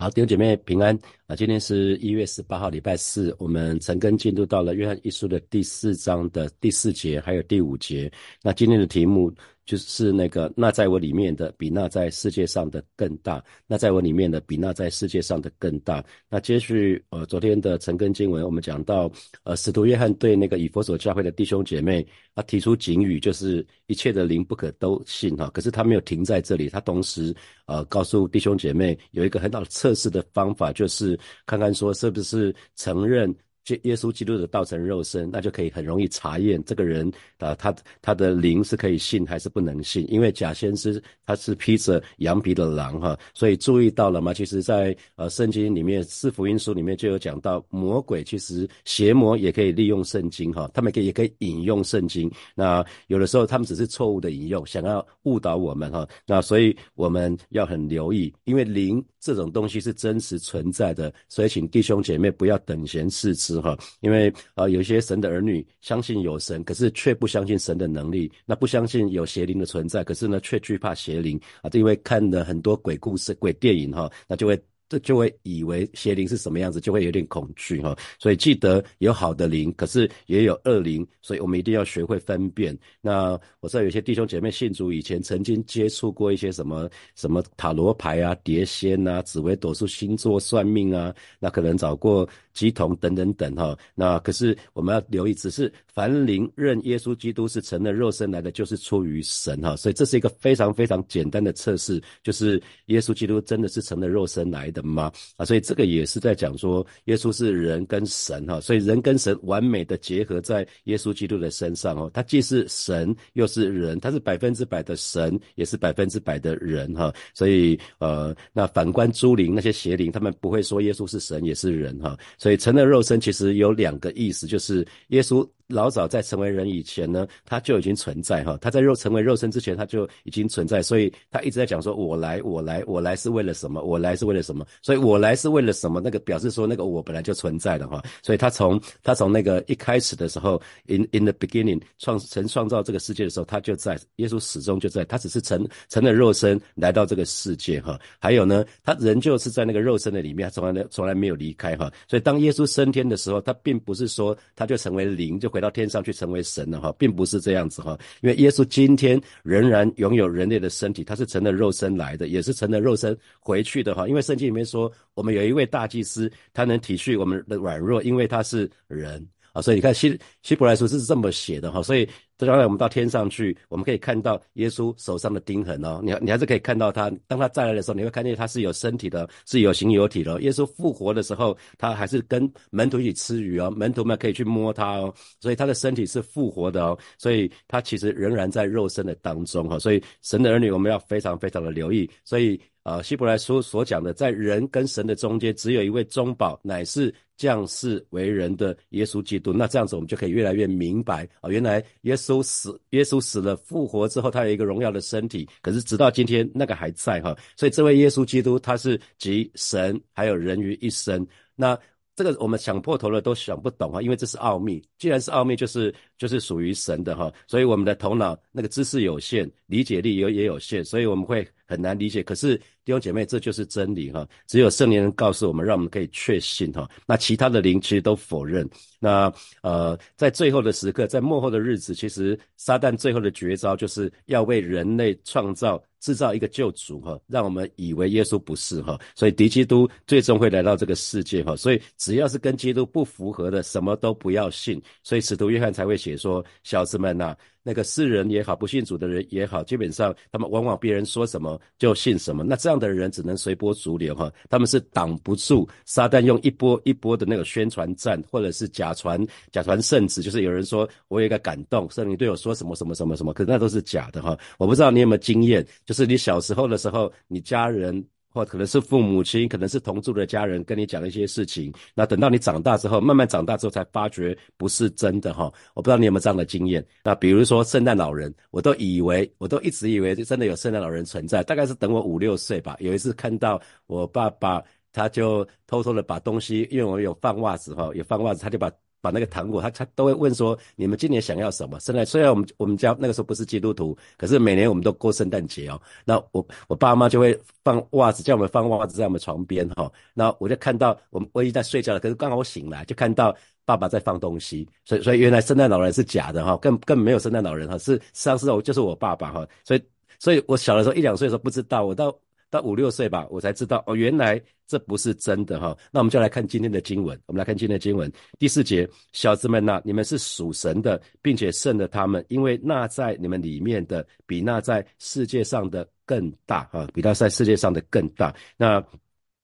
好，弟兄姐妹平安啊！今天是一月十八号，礼拜四，我们陈根进入到了约翰一书的第四章的第四节，还有第五节。那今天的题目。就是那个，那在我里面的比那在世界上的更大；那在我里面的比那在世界上的更大。那接续呃昨天的陈根经文，我们讲到呃使徒约翰对那个以佛所教会的弟兄姐妹，他提出警语，就是一切的灵不可都信哈。可是他没有停在这里，他同时呃告诉弟兄姐妹有一个很好的测试的方法，就是看看说是不是承认。耶稣基督的道成肉身，那就可以很容易查验这个人啊，他他的灵是可以信还是不能信？因为假先知他是披着羊皮的狼哈，所以注意到了吗？其实，在呃圣经里面四福音书里面就有讲到，魔鬼其实邪魔也可以利用圣经哈，他们可以也可以引用圣经。那有的时候他们只是错误的引用，想要误导我们哈。那所以我们要很留意，因为灵这种东西是真实存在的，所以请弟兄姐妹不要等闲视之。哈，因为啊，有些神的儿女相信有神，可是却不相信神的能力；那不相信有邪灵的存在，可是呢，却惧怕邪灵啊。因为看了很多鬼故事、鬼电影哈，那就会。这就会以为邪灵是什么样子，就会有点恐惧哈。所以记得有好的灵，可是也有恶灵，所以我们一定要学会分辨。那我知道有些弟兄姐妹信主以前曾经接触过一些什么什么塔罗牌啊、碟仙啊、紫微斗数、星座算命啊，那可能找过鸡童等等等哈。那可是我们要留意，只是凡灵认耶稣基督是成了肉身来的，就是出于神哈。所以这是一个非常非常简单的测试，就是耶稣基督真的是成了肉身来的。吗？啊，所以这个也是在讲说，耶稣是人跟神哈，所以人跟神完美的结合在耶稣基督的身上哦，他既是神又是人，他是百分之百的神，也是百分之百的人哈，所以呃，那反观诸灵那些邪灵，他们不会说耶稣是神也是人哈，所以成了肉身其实有两个意思，就是耶稣。老早在成为人以前呢，他就已经存在哈。他在肉成为肉身之前，他就已经存在，所以他一直在讲说：“我来，我来，我来是为了什么？我来是为了什么？”所以我来是为了什么？那个表示说那个我本来就存在的哈。所以他从他从那个一开始的时候，in in the beginning 创成创造这个世界的时候，他就在。耶稣始终就在，他只是成成了肉身来到这个世界哈。还有呢，他仍旧是在那个肉身的里面，从来从来没有离开哈。所以当耶稣升天的时候，他并不是说他就成为灵就会回到天上去成为神了哈，并不是这样子哈，因为耶稣今天仍然拥有人类的身体，他是成了肉身来的，也是成了肉身回去的哈。因为圣经里面说，我们有一位大祭司，他能体恤我们的软弱，因为他是人。啊，所以你看希希伯来书是这么写的哈，所以将来我们到天上去，我们可以看到耶稣手上的钉痕哦，你你还是可以看到他，当他再来的时候，你会看见他是有身体的，是有形有体的。耶稣复活的时候，他还是跟门徒一起吃鱼哦，门徒们可以去摸他哦，所以他的身体是复活的哦，所以他其实仍然在肉身的当中哈，所以神的儿女我们要非常非常的留意，所以。啊，希伯来书所讲的，在人跟神的中间，只有一位中保，乃是降世为人的耶稣基督。那这样子，我们就可以越来越明白啊，原来耶稣死，耶稣死了复活之后，他有一个荣耀的身体，可是直到今天，那个还在哈。所以这位耶稣基督，他是集神还有人于一身。那这个我们想破头了都想不懂啊，因为这是奥秘。既然是奥秘，就是就是属于神的哈，所以我们的头脑那个知识有限，理解力也也有限，所以我们会很难理解。可是弟兄姐妹，这就是真理哈，只有圣灵人告诉我们，让我们可以确信哈。那其他的灵其实都否认。那呃，在最后的时刻，在幕后的日子，其实撒旦最后的绝招就是要为人类创造。制造一个救主哈，让我们以为耶稣不是哈，所以敌基督最终会来到这个世界哈，所以只要是跟基督不符合的，什么都不要信。所以使徒约翰才会写说：“小子们呐。”那个世人也好，不信主的人也好，基本上他们往往别人说什么就信什么。那这样的人只能随波逐流哈，他们是挡不住撒旦用一波一波的那个宣传战，或者是假传假传圣旨，就是有人说我有一个感动，圣灵对我说什么什么什么什么，可那都是假的哈。我不知道你有没有经验，就是你小时候的时候，你家人。或可能是父母亲，可能是同住的家人跟你讲一些事情，那等到你长大之后，慢慢长大之后才发觉不是真的哈。我不知道你有没有这样的经验。那比如说圣诞老人，我都以为，我都一直以为真的有圣诞老人存在。大概是等我五六岁吧，有一次看到我爸爸，他就偷偷的把东西，因为我有放袜子哈，有放袜子，他就把把那个糖果，他他都会问说：你们今年想要什么？圣诞虽然我们我们家那个时候不是基督徒，可是每年我们都过圣诞节哦。那我我爸妈就会放袜子，叫我们放袜子在我们床边哈。那我就看到我们我已经在睡觉了，可是刚好我醒来就看到爸爸在放东西，所以所以原来圣诞老人是假的哈，更更没有圣诞老人哈，是实际上是我就是我爸爸哈。所以所以我小的时候一两岁的时候不知道，我到。到五六岁吧，我才知道哦，原来这不是真的哈。那我们就来看今天的经文，我们来看今天的经文第四节，小子们呐，你们是属神的，并且胜了他们，因为那在你们里面的比那在世界上的更大哈，比那在世界上的更大。那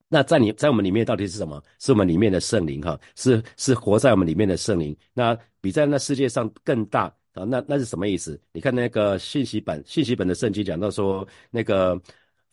那在你在我们里面到底是什么？是我们里面的圣灵哈，是是活在我们里面的圣灵。那比在那世界上更大啊？那那是什么意思？你看那个信息本信息本的圣经讲到说那个。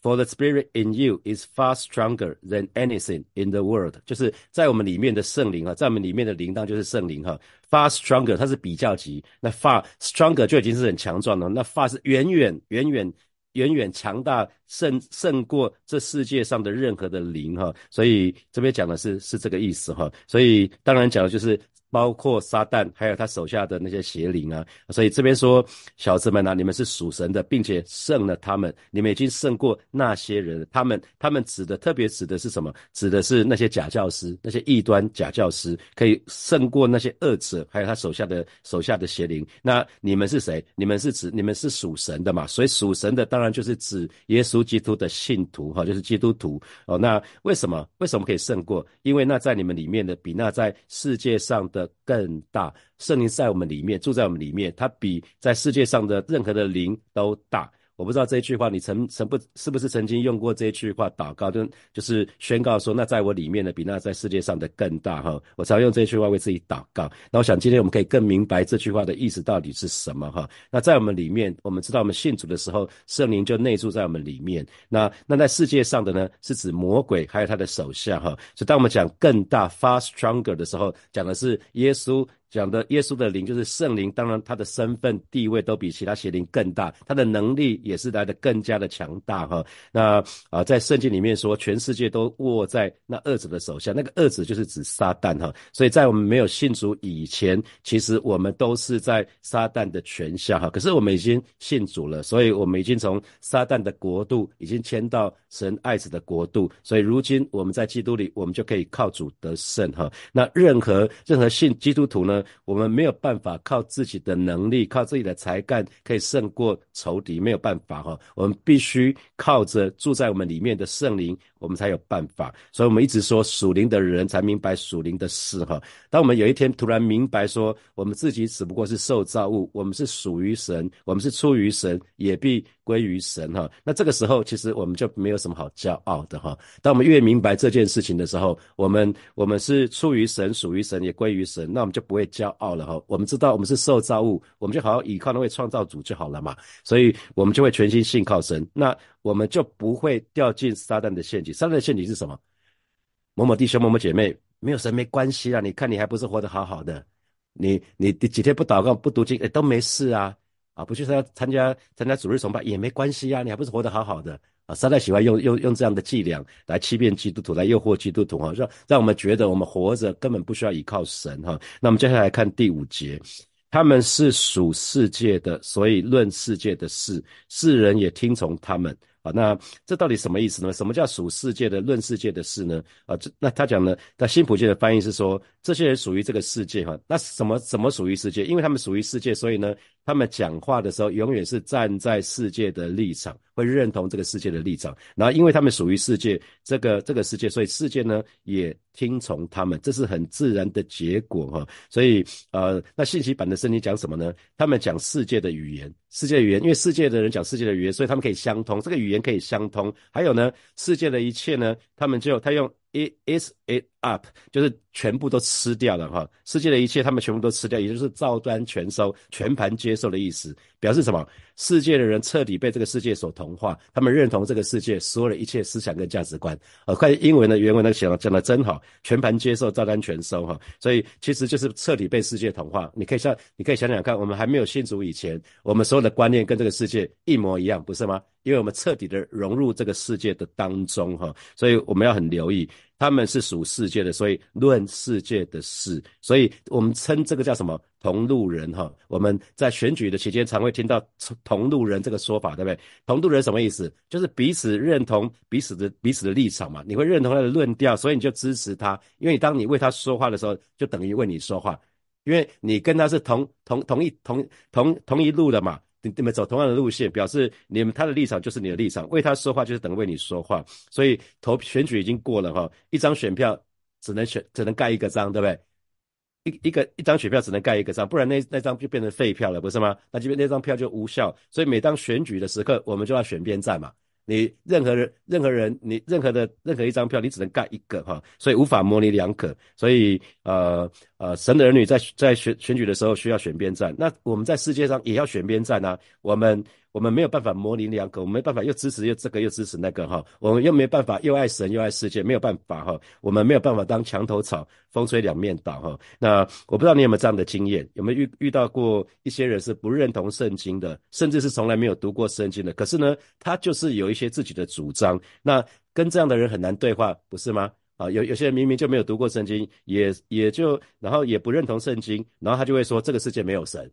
For the spirit in you is far stronger than anything in the world，就是在我们里面的圣灵啊，在我们里面的灵当就是圣灵哈。Far stronger，它是比较级，那 far stronger 就已经是很强壮了，那 far 是远远远远远远强大，胜胜过这世界上的任何的灵哈。所以这边讲的是是这个意思哈。所以当然讲的就是。包括撒旦，还有他手下的那些邪灵啊，所以这边说，小子们啊，你们是属神的，并且胜了他们，你们已经胜过那些人。他们，他们指的特别指的是什么？指的是那些假教师，那些异端假教师，可以胜过那些恶者，还有他手下的手下的邪灵。那你们是谁？你们是指你们是属神的嘛？所以属神的当然就是指耶稣基督的信徒哈，就是基督徒哦。那为什么？为什么可以胜过？因为那在你们里面的，比那在世界上的。更大，圣灵在我们里面，住在我们里面，它比在世界上的任何的灵都大。我不知道这一句话你曾曾不是不是曾经用过这一句话祷告，就就是宣告说，那在我里面的比那在世界上的更大哈。我常用这句话为自己祷告。那我想今天我们可以更明白这句话的意思到底是什么哈。那在我们里面，我们知道我们信主的时候，圣灵就内住在我们里面。那那在世界上的呢，是指魔鬼还有他的手下哈。所以当我们讲更大 far stronger 的时候，讲的是耶稣。讲的耶稣的灵就是圣灵，当然他的身份地位都比其他邪灵更大，他的能力也是来的更加的强大哈。那啊，在圣经里面说，全世界都握在那二子的手下，那个二子就是指撒旦哈。所以在我们没有信主以前，其实我们都是在撒旦的权下哈。可是我们已经信主了，所以我们已经从撒旦的国度已经迁到神爱子的国度，所以如今我们在基督里，我们就可以靠主得胜哈。那任何任何信基督徒呢？我们没有办法靠自己的能力、靠自己的才干可以胜过仇敌，没有办法哈。我们必须靠着住在我们里面的圣灵，我们才有办法。所以，我们一直说属灵的人才明白属灵的事哈。当我们有一天突然明白说，我们自己只不过是受造物，我们是属于神，我们是出于神，也必归于神哈。那这个时候，其实我们就没有什么好骄傲的哈。当我们越明白这件事情的时候，我们我们是出于神，属于神，也归于神，那我们就不会。骄傲了哈，我们知道我们是受造物，我们就好好依靠那位创造主就好了嘛，所以我们就会全心信靠神，那我们就不会掉进撒旦的陷阱。撒旦的陷阱是什么？某某弟兄、某某姐妹，没有神没关系啊，你看你还不是活得好好的，你你第几天不祷告、不读经，哎都没事啊，啊不去参加参加参加主日崇拜也没关系啊，你还不是活得好好的。啊撒旦喜欢用用用这样的伎俩来欺骗基督徒，来诱惑基督徒哈，让让我们觉得我们活着根本不需要依靠神哈。那我们接下来看第五节，他们是属世界的，所以论世界的事，世人也听从他们。啊，那这到底什么意思呢？什么叫属世界的论世界的事呢？啊，这那他讲呢，在新普界的翻译是说，这些人属于这个世界哈。那什么什么属于世界？因为他们属于世界，所以呢，他们讲话的时候永远是站在世界的立场，会认同这个世界的立场。然后，因为他们属于世界，这个这个世界，所以世界呢也听从他们，这是很自然的结果哈。所以，呃，那信息版的圣经讲什么呢？他们讲世界的语言。世界语言，因为世界的人讲世界的语言，所以他们可以相通。这个语言可以相通。还有呢，世界的一切呢，他们就他用 it is it up，就是全部都吃掉了哈。世界的一切他们全部都吃掉，也就是照单全收、全盘接受的意思。表示什么？世界的人彻底被这个世界所同化，他们认同这个世界所有的一切思想跟价值观。呃，快英文的原文那个写讲的真好，全盘接受，照单全收哈。所以其实就是彻底被世界同化。你可以想，你可以想想看，我们还没有信主以前，我们所有的观念跟这个世界一模一样，不是吗？因为我们彻底的融入这个世界的当中哈，所以我们要很留意。他们是属世界的，所以论世界的事，所以我们称这个叫什么同路人哈？我们在选举的期间常会听到同路人这个说法，对不对？同路人什么意思？就是彼此认同彼此的彼此的立场嘛，你会认同他的论调，所以你就支持他，因为当你为他说话的时候，就等于为你说话，因为你跟他是同同同一同同同一路的嘛。你你们走同样的路线，表示你们他的立场就是你的立场，为他说话就是等于为你说话。所以投选举已经过了哈，一张选票只能选只能盖一个章，对不对？一一个一张选票只能盖一个章，不然那那张就变成废票了，不是吗？那这边那张票就无效。所以每当选举的时刻，我们就要选边站嘛。你任何人任何人你任何的任何一张票，你只能盖一个哈，所以无法模拟两可。所以呃呃，神的儿女在在选选举的时候需要选边站，那我们在世界上也要选边站啊。我们我们没有办法模棱两可，我们没办法又支持又这个又支持那个哈，我们又没办法又爱神又爱世界，没有办法哈，我们没有办法当墙头草，风吹两面倒哈。那我不知道你有没有这样的经验，有没有遇遇到过一些人是不认同圣经的，甚至是从来没有读过圣经的，可是呢，他就是有一些自己的主张，那跟这样的人很难对话，不是吗？啊，有有些人明明就没有读过圣经，也也就然后也不认同圣经，然后他就会说这个世界没有神。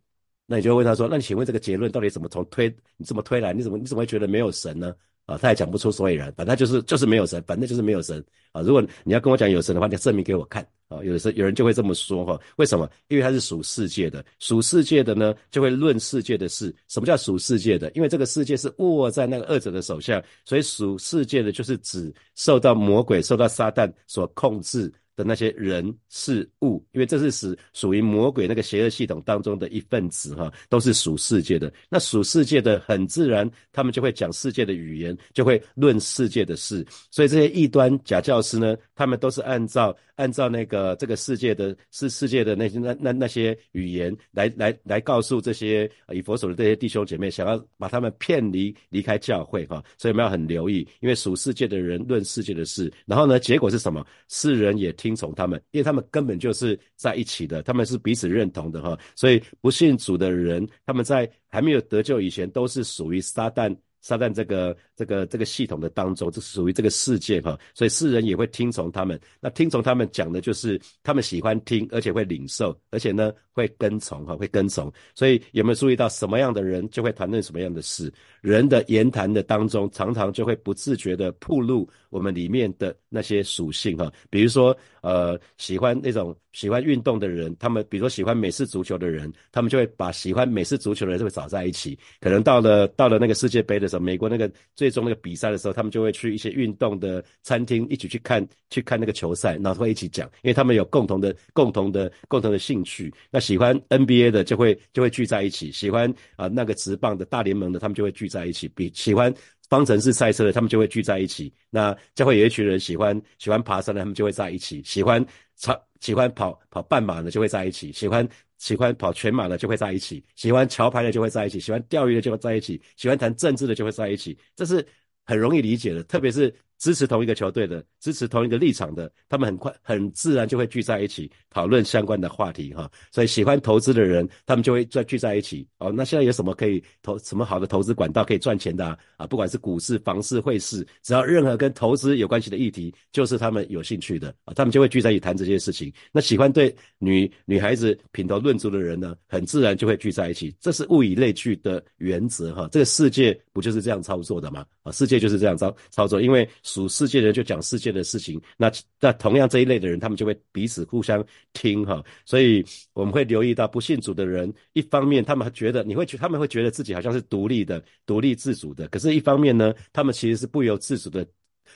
那你就问他说：“那你请问这个结论到底怎么从推？你怎么推来？你怎么你怎么会觉得没有神呢？”啊，他也讲不出所以然，反正就是就是没有神，反正就是没有神啊。如果你要跟我讲有神的话，你要证明给我看啊。有的时候有人就会这么说哈，为什么？因为他是属世界的，属世界的呢就会论世界的事。什么叫属世界的？因为这个世界是握在那个恶者的手下，所以属世界的就是指受到魔鬼、受到撒旦所控制。的那些人事物，因为这是属属于魔鬼那个邪恶系统当中的一份子哈，都是属世界的。那属世界的很自然，他们就会讲世界的语言，就会论世界的事。所以这些异端假教师呢，他们都是按照按照那个这个世界的是世界的那些那那那些语言来来来告诉这些以佛手的这些弟兄姐妹，想要把他们骗离离开教会哈。所以我们要很留意，因为属世界的人论世界的事，然后呢，结果是什么？世人也听。听从他们，因为他们根本就是在一起的，他们是彼此认同的哈。所以不信主的人，他们在还没有得救以前，都是属于撒旦。撒旦这个这个这个系统的当中，这是属于这个世界哈，所以世人也会听从他们。那听从他们讲的就是他们喜欢听，而且会领受，而且呢会跟从哈，会跟从。所以有没有注意到什么样的人就会谈论什么样的事？人的言谈的当中，常常就会不自觉的暴露我们里面的那些属性哈。比如说呃，喜欢那种喜欢运动的人，他们比如说喜欢美式足球的人，他们就会把喜欢美式足球的人就会找在一起。可能到了到了那个世界杯的时候。美国那个最终那个比赛的时候，他们就会去一些运动的餐厅一起去看去看那个球赛，然后会一起讲，因为他们有共同的共同的共同的兴趣。那喜欢 NBA 的就会就会聚在一起，喜欢啊那个直棒的大联盟的，他们就会聚在一起。比喜欢方程式赛车的，他们就会聚在一起。那就会有一群人喜欢喜欢爬山的，他们就会在一起。喜欢长喜欢跑跑半马的就会在一起。喜欢。喜欢跑全马的就会在一起，喜欢桥牌的就会在一起，喜欢钓鱼的就会在一起，喜欢谈政治的就会在一起，这是很容易理解的，特别是。支持同一个球队的，支持同一个立场的，他们很快很自然就会聚在一起讨论相关的话题哈。所以喜欢投资的人，他们就会再聚在一起哦。那现在有什么可以投什么好的投资管道可以赚钱的啊？啊，不管是股市、房市、汇市，只要任何跟投资有关系的议题，就是他们有兴趣的啊。他们就会聚在一起谈这些事情。那喜欢对女女孩子品头论足的人呢，很自然就会聚在一起。这是物以类聚的原则哈。这个世界不就是这样操作的吗？啊，世界就是这样操操作，因为。属世界的人就讲世界的事情，那那同样这一类的人，他们就会彼此互相听哈，所以我们会留意到不信主的人，一方面他们觉得你会觉他们会觉得自己好像是独立的、独立自主的，可是一方面呢，他们其实是不由自主的。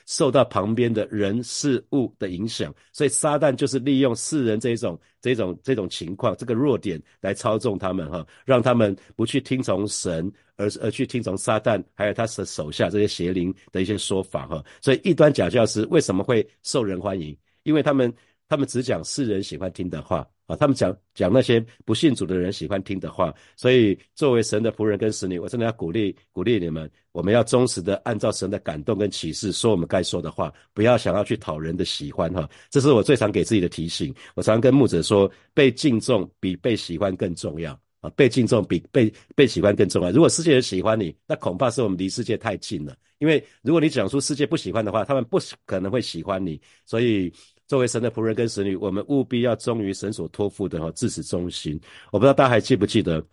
受到旁边的人事物的影响，所以撒旦就是利用世人这种、这种、这种情况，这个弱点来操纵他们哈，让他们不去听从神，而而去听从撒旦，还有他的手下这些邪灵的一些说法哈。所以异端假教师为什么会受人欢迎？因为他们他们只讲世人喜欢听的话。他们讲讲那些不信主的人喜欢听的话，所以作为神的仆人跟使女，我真的要鼓励鼓励你们，我们要忠实的按照神的感动跟启示说我们该说的话，不要想要去讨人的喜欢哈。这是我最常给自己的提醒。我常跟牧者说，被敬重比被喜欢更重要啊，被敬重比被被喜欢更重要。如果世界人喜欢你，那恐怕是我们离世界太近了。因为如果你讲出世界不喜欢的话，他们不可能会喜欢你。所以，作为神的仆人跟使女，我们务必要忠于神所托付的哈，至死忠心。我不知道大家还记不记得，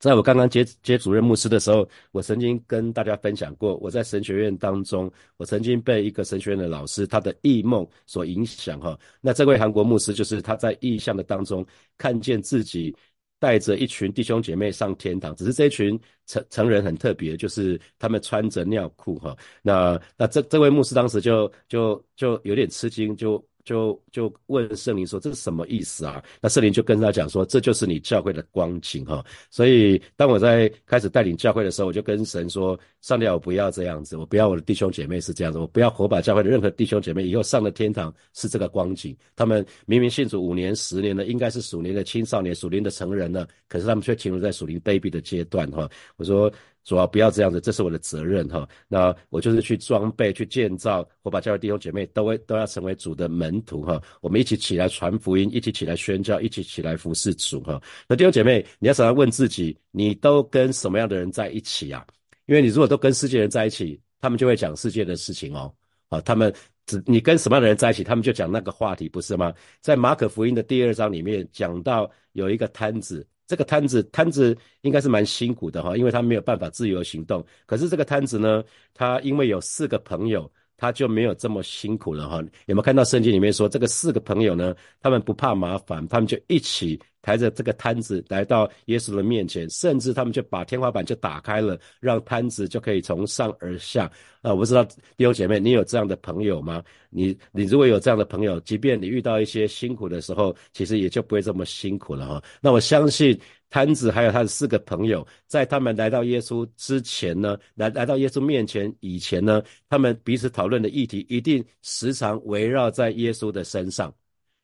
在我刚刚接接主任牧师的时候，我曾经跟大家分享过，我在神学院当中，我曾经被一个神学院的老师他的异梦所影响哈。那这位韩国牧师就是他在异象的当中看见自己。带着一群弟兄姐妹上天堂，只是这一群成成人很特别，就是他们穿着尿裤哈。那那这这位牧师当时就就就有点吃惊，就。就就问圣灵说这是什么意思啊？那圣灵就跟他讲说这就是你教会的光景哈。所以当我在开始带领教会的时候，我就跟神说：上帝，我不要这样子，我不要我的弟兄姐妹是这样子，我不要火把教会的任何弟兄姐妹以后上了天堂是这个光景。他们明明信主五年、十年了，应该是属灵的青少年、属灵的成人了，可是他们却停留在属灵 baby 的阶段哈。我说。主要不要这样子，这是我的责任哈。那我就是去装备、去建造，我把教会弟兄姐妹都会都要成为主的门徒哈。我们一起起来传福音，一起起来宣教，一起起来服侍主哈。那弟兄姐妹，你要常常问自己，你都跟什么样的人在一起啊？因为你如果都跟世界人在一起，他们就会讲世界的事情哦。啊，他们只你跟什么样的人在一起，他们就讲那个话题，不是吗？在马可福音的第二章里面讲到有一个摊子。这个摊子，摊子应该是蛮辛苦的哈，因为他没有办法自由行动。可是这个摊子呢，他因为有四个朋友，他就没有这么辛苦了哈。有没有看到圣经里面说，这个四个朋友呢，他们不怕麻烦，他们就一起。抬着这个摊子来到耶稣的面前，甚至他们就把天花板就打开了，让摊子就可以从上而下。啊，我不知道弟兄姐妹，你有这样的朋友吗？你你如果有这样的朋友，即便你遇到一些辛苦的时候，其实也就不会这么辛苦了哈。那我相信摊子还有他的四个朋友，在他们来到耶稣之前呢，来来到耶稣面前以前呢，他们彼此讨论的议题一定时常围绕在耶稣的身上，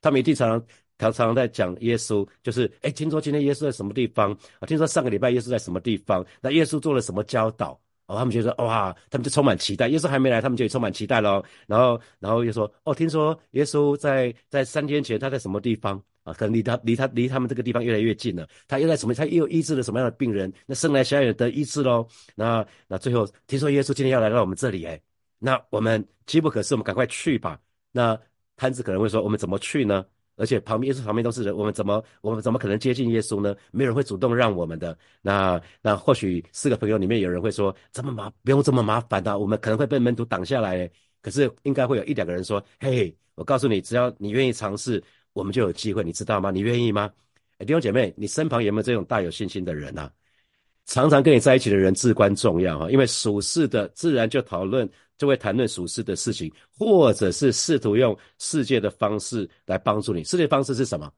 他们一定常常。常常在讲耶稣，就是哎，听说今天耶稣在什么地方啊？听说上个礼拜耶稣在什么地方？那耶稣做了什么教导？哦，他们觉得哇，他们就充满期待。耶稣还没来，他们就充满期待喽。然后，然后又说哦，听说耶稣在在三天前他在什么地方啊？可能离他离他离他们这个地方越来越近了。他又在什么？他又医治了什么样的病人？那生来小也得医治喽。那那最后听说耶稣今天要来到我们这里，哎，那我们机不可失，我们赶快去吧。那摊子可能会说，我们怎么去呢？而且旁边耶稣旁边都是人，我们怎么我们怎么可能接近耶稣呢？没有人会主动让我们的。那那或许四个朋友里面有人会说：这么麻不用这么麻烦的，我们可能会被门徒挡下来。可是应该会有一两个人说：嘿，我告诉你，只要你愿意尝试，我们就有机会，你知道吗？你愿意吗？弟兄姐妹，你身旁有没有这种大有信心的人啊？常常跟你在一起的人至关重要哈，因为属世的自然就讨论。就会谈论属世的事情，或者是试图用世界的方式来帮助你。世界方式是什么？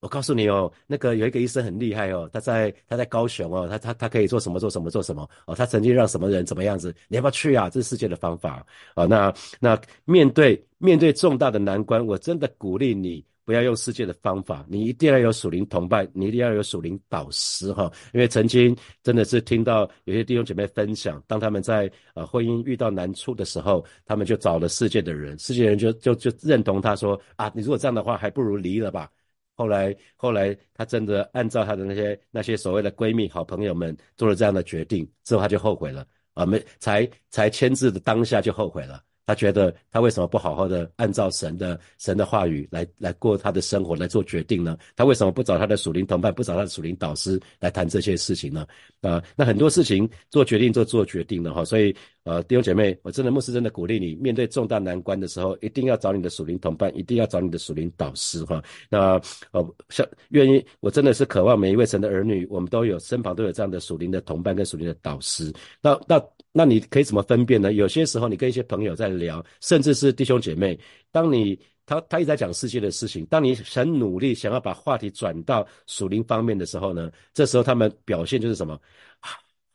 我告诉你哦，那个有一个医生很厉害哦，他在他在高雄哦，他他他可以做什么做什么做什么哦，他曾经让什么人怎么样子？你要不要去啊？这是世界的方法啊。那那面对面对重大的难关，我真的鼓励你。不要用世界的方法，你一定要有属灵同伴，你一定要有属灵导师哈。因为曾经真的是听到有些弟兄姐妹分享，当他们在呃婚姻遇到难处的时候，他们就找了世界的人，世界人就就就认同他说啊，你如果这样的话，还不如离了吧。后来后来他真的按照他的那些那些所谓的闺蜜好朋友们做了这样的决定之后，他就后悔了啊，没才才签字的当下就后悔了。他觉得他为什么不好好的按照神的神的话语来来过他的生活来做决定呢？他为什么不找他的属灵同伴，不找他的属灵导师来谈这些事情呢？啊，那很多事情做决定就做决定了哈，所以呃弟兄姐妹，我真的牧师真的鼓励你，面对重大难关的时候，一定要找你的属灵同伴，一定要找你的属灵导师哈。那呃像愿意，我真的是渴望每一位神的儿女，我们都有身旁都有这样的属灵的同伴跟属灵的导师。那那。那你可以怎么分辨呢？有些时候你跟一些朋友在聊，甚至是弟兄姐妹，当你他他一直在讲世界的事情，当你很努力想要把话题转到属灵方面的时候呢，这时候他们表现就是什么，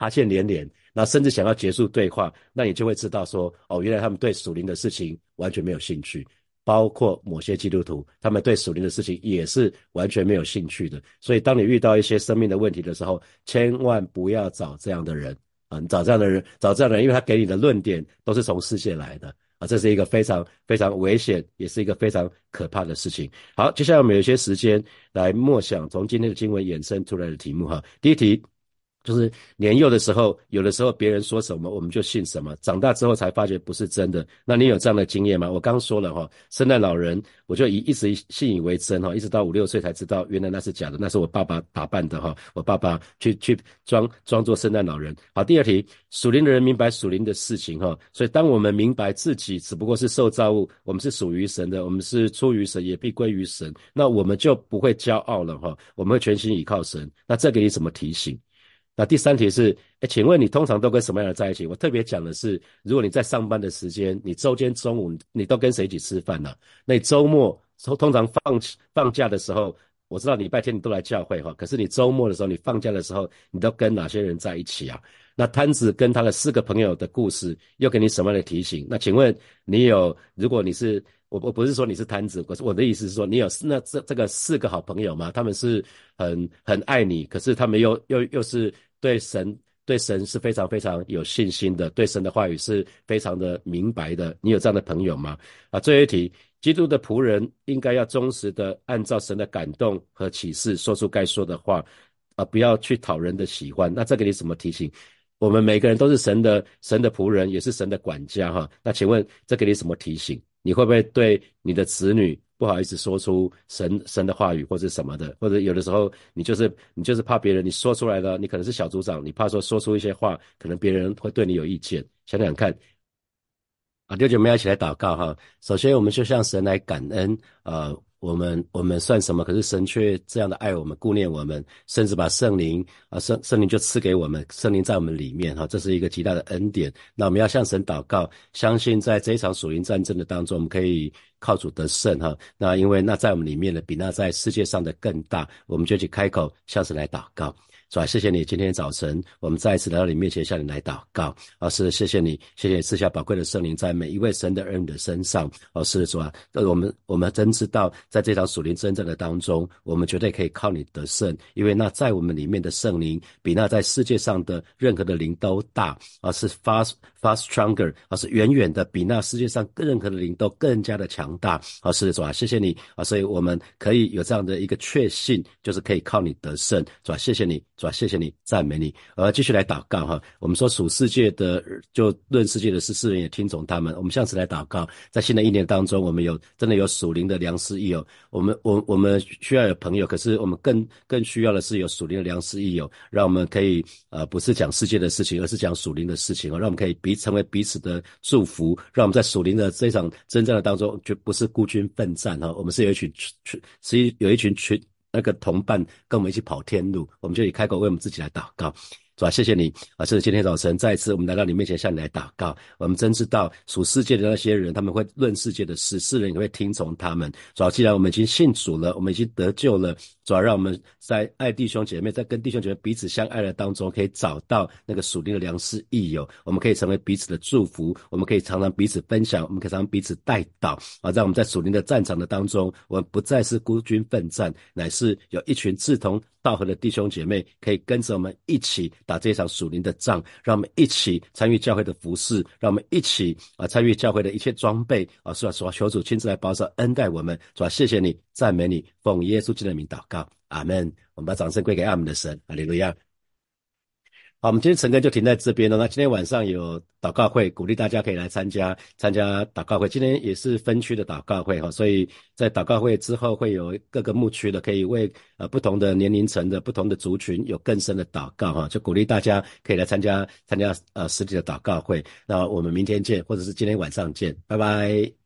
哈欠连连，那甚至想要结束对话，那你就会知道说，哦，原来他们对属灵的事情完全没有兴趣，包括某些基督徒，他们对属灵的事情也是完全没有兴趣的。所以，当你遇到一些生命的问题的时候，千万不要找这样的人啊。你找这样的人，找这样的人，因为他给你的论点都是从世界来的啊，这是一个非常非常危险，也是一个非常可怕的事情。好，接下来我们有一些时间来默想从今天的经文衍生出来的题目哈。第一题，就是年幼的时候，有的时候别人说什么我们就信什么，长大之后才发觉不是真的。那你有这样的经验吗？我刚说了哈，圣诞老人我就一一直信以为真哈，一直到五六岁才知道原来那是假的，那是我爸爸打扮的哈，我爸爸去去装装作圣诞老人。好，第二题，属灵的人明白属灵的事情哈，所以当我们明白自己只不过是受造物，我们是属于神的，我们是出于神，也必归于神，那我们就不会骄傲了哈，我们会全心倚靠神。那这给你什么提醒？那第三题是，哎，请问你通常都跟什么样的在一起？我特别讲的是，如果你在上班的时间，你周间中午你都跟谁一起吃饭呢？那你周末通通常放放假的时候，我知道礼拜天你都来教会哈，可是你周末的时候，你放假的时候，你都跟哪些人在一起啊？那摊子跟他的四个朋友的故事又给你什么样的提醒？那请问你有，如果你是我我不是说你是摊子，我是我的意思是说，你有那这这个四个好朋友吗？他们是很很爱你，可是他们又又又是对神对神是非常非常有信心的，对神的话语是非常的明白的。你有这样的朋友吗？啊，最后一题，基督的仆人应该要忠实的按照神的感动和启示说出该说的话，啊，不要去讨人的喜欢。那这给你什么提醒？我们每个人都是神的神的仆人，也是神的管家哈。那请问这给你什么提醒？你会不会对你的子女不好意思说出神神的话语或者什么的？或者有的时候你就是你就是怕别人你说出来了，你可能是小组长，你怕说说出一些话，可能别人会对你有意见。想想看，啊，六姐妹一起来祷告哈。首先，我们就向神来感恩，呃。我们我们算什么？可是神却这样的爱我们、顾念我们，甚至把圣灵啊圣圣灵就赐给我们，圣灵在我们里面哈，这是一个极大的恩典。那我们要向神祷告，相信在这一场属灵战争的当中，我们可以靠主得胜哈。那因为那在我们里面的比那在世界上的更大，我们就去开口向神来祷告。主啊？谢谢你，今天早晨我们再一次来到你面前，向你来祷告。老师，谢谢你，谢谢赐下宝贵的圣灵在每一位神的儿女的身上。老师，说啊？呃，我们我们真知道，在这场属灵真正的当中，我们绝对可以靠你得胜，因为那在我们里面的圣灵，比那在世界上的任何的灵都大，而是发 far stronger，而是远远的比那世界上任何的灵都更加的强大。老师，是吧？谢谢你啊，所以我们可以有这样的一个确信，就是可以靠你得胜，是吧？谢谢你。是吧？谢谢你，赞美你。呃，继续来祷告哈。我们说属世界的，就论世界的事，世人也听从他们。我们下次来祷告，在新的一年当中，我们有真的有属灵的良师益友。我们我我们需要有朋友，可是我们更更需要的是有属灵的良师益友，让我们可以呃，不是讲世界的事情，而是讲属灵的事情哦。让我们可以彼成为彼此的祝福，让我们在属灵的这场征战的当中，就不是孤军奋战哈。我们是有一群群，是有一群群。那个同伴跟我们一起跑天路，我们就以开口为我们自己来祷告。主啊？谢谢你啊！是今天早晨再一次我们来到你面前向你来祷告。我们真知道属世界的那些人，他们会论世界的事，世人也会听从他们。主要既然我们已经信主了，我们已经得救了，主要让我们在爱弟兄姐妹，在跟弟兄姐妹彼此相爱的当中，可以找到那个属灵的良师益友。我们可以成为彼此的祝福，我们可以常常彼此分享，我们可以常常彼此带导啊！在我们在属灵的战场的当中，我们不再是孤军奋战，乃是有一群志同。道合的弟兄姐妹可以跟着我们一起打这场属灵的仗，让我们一起参与教会的服饰，让我们一起啊参与教会的一切装备啊，是吧？是吧？求主亲自来保守恩待我们，是吧？谢谢你，赞美你，奉耶稣基督的名祷告，阿门。我们把掌声归给阿门的神，阿利路亚。好，我们今天晨更就停在这边了。那今天晚上有祷告会，鼓励大家可以来参加参加祷告会。今天也是分区的祷告会哈，所以在祷告会之后会有各个牧区的，可以为呃不同的年龄层的不同的族群有更深的祷告哈，就鼓励大家可以来参加参加呃实体的祷告会。那我们明天见，或者是今天晚上见，拜拜。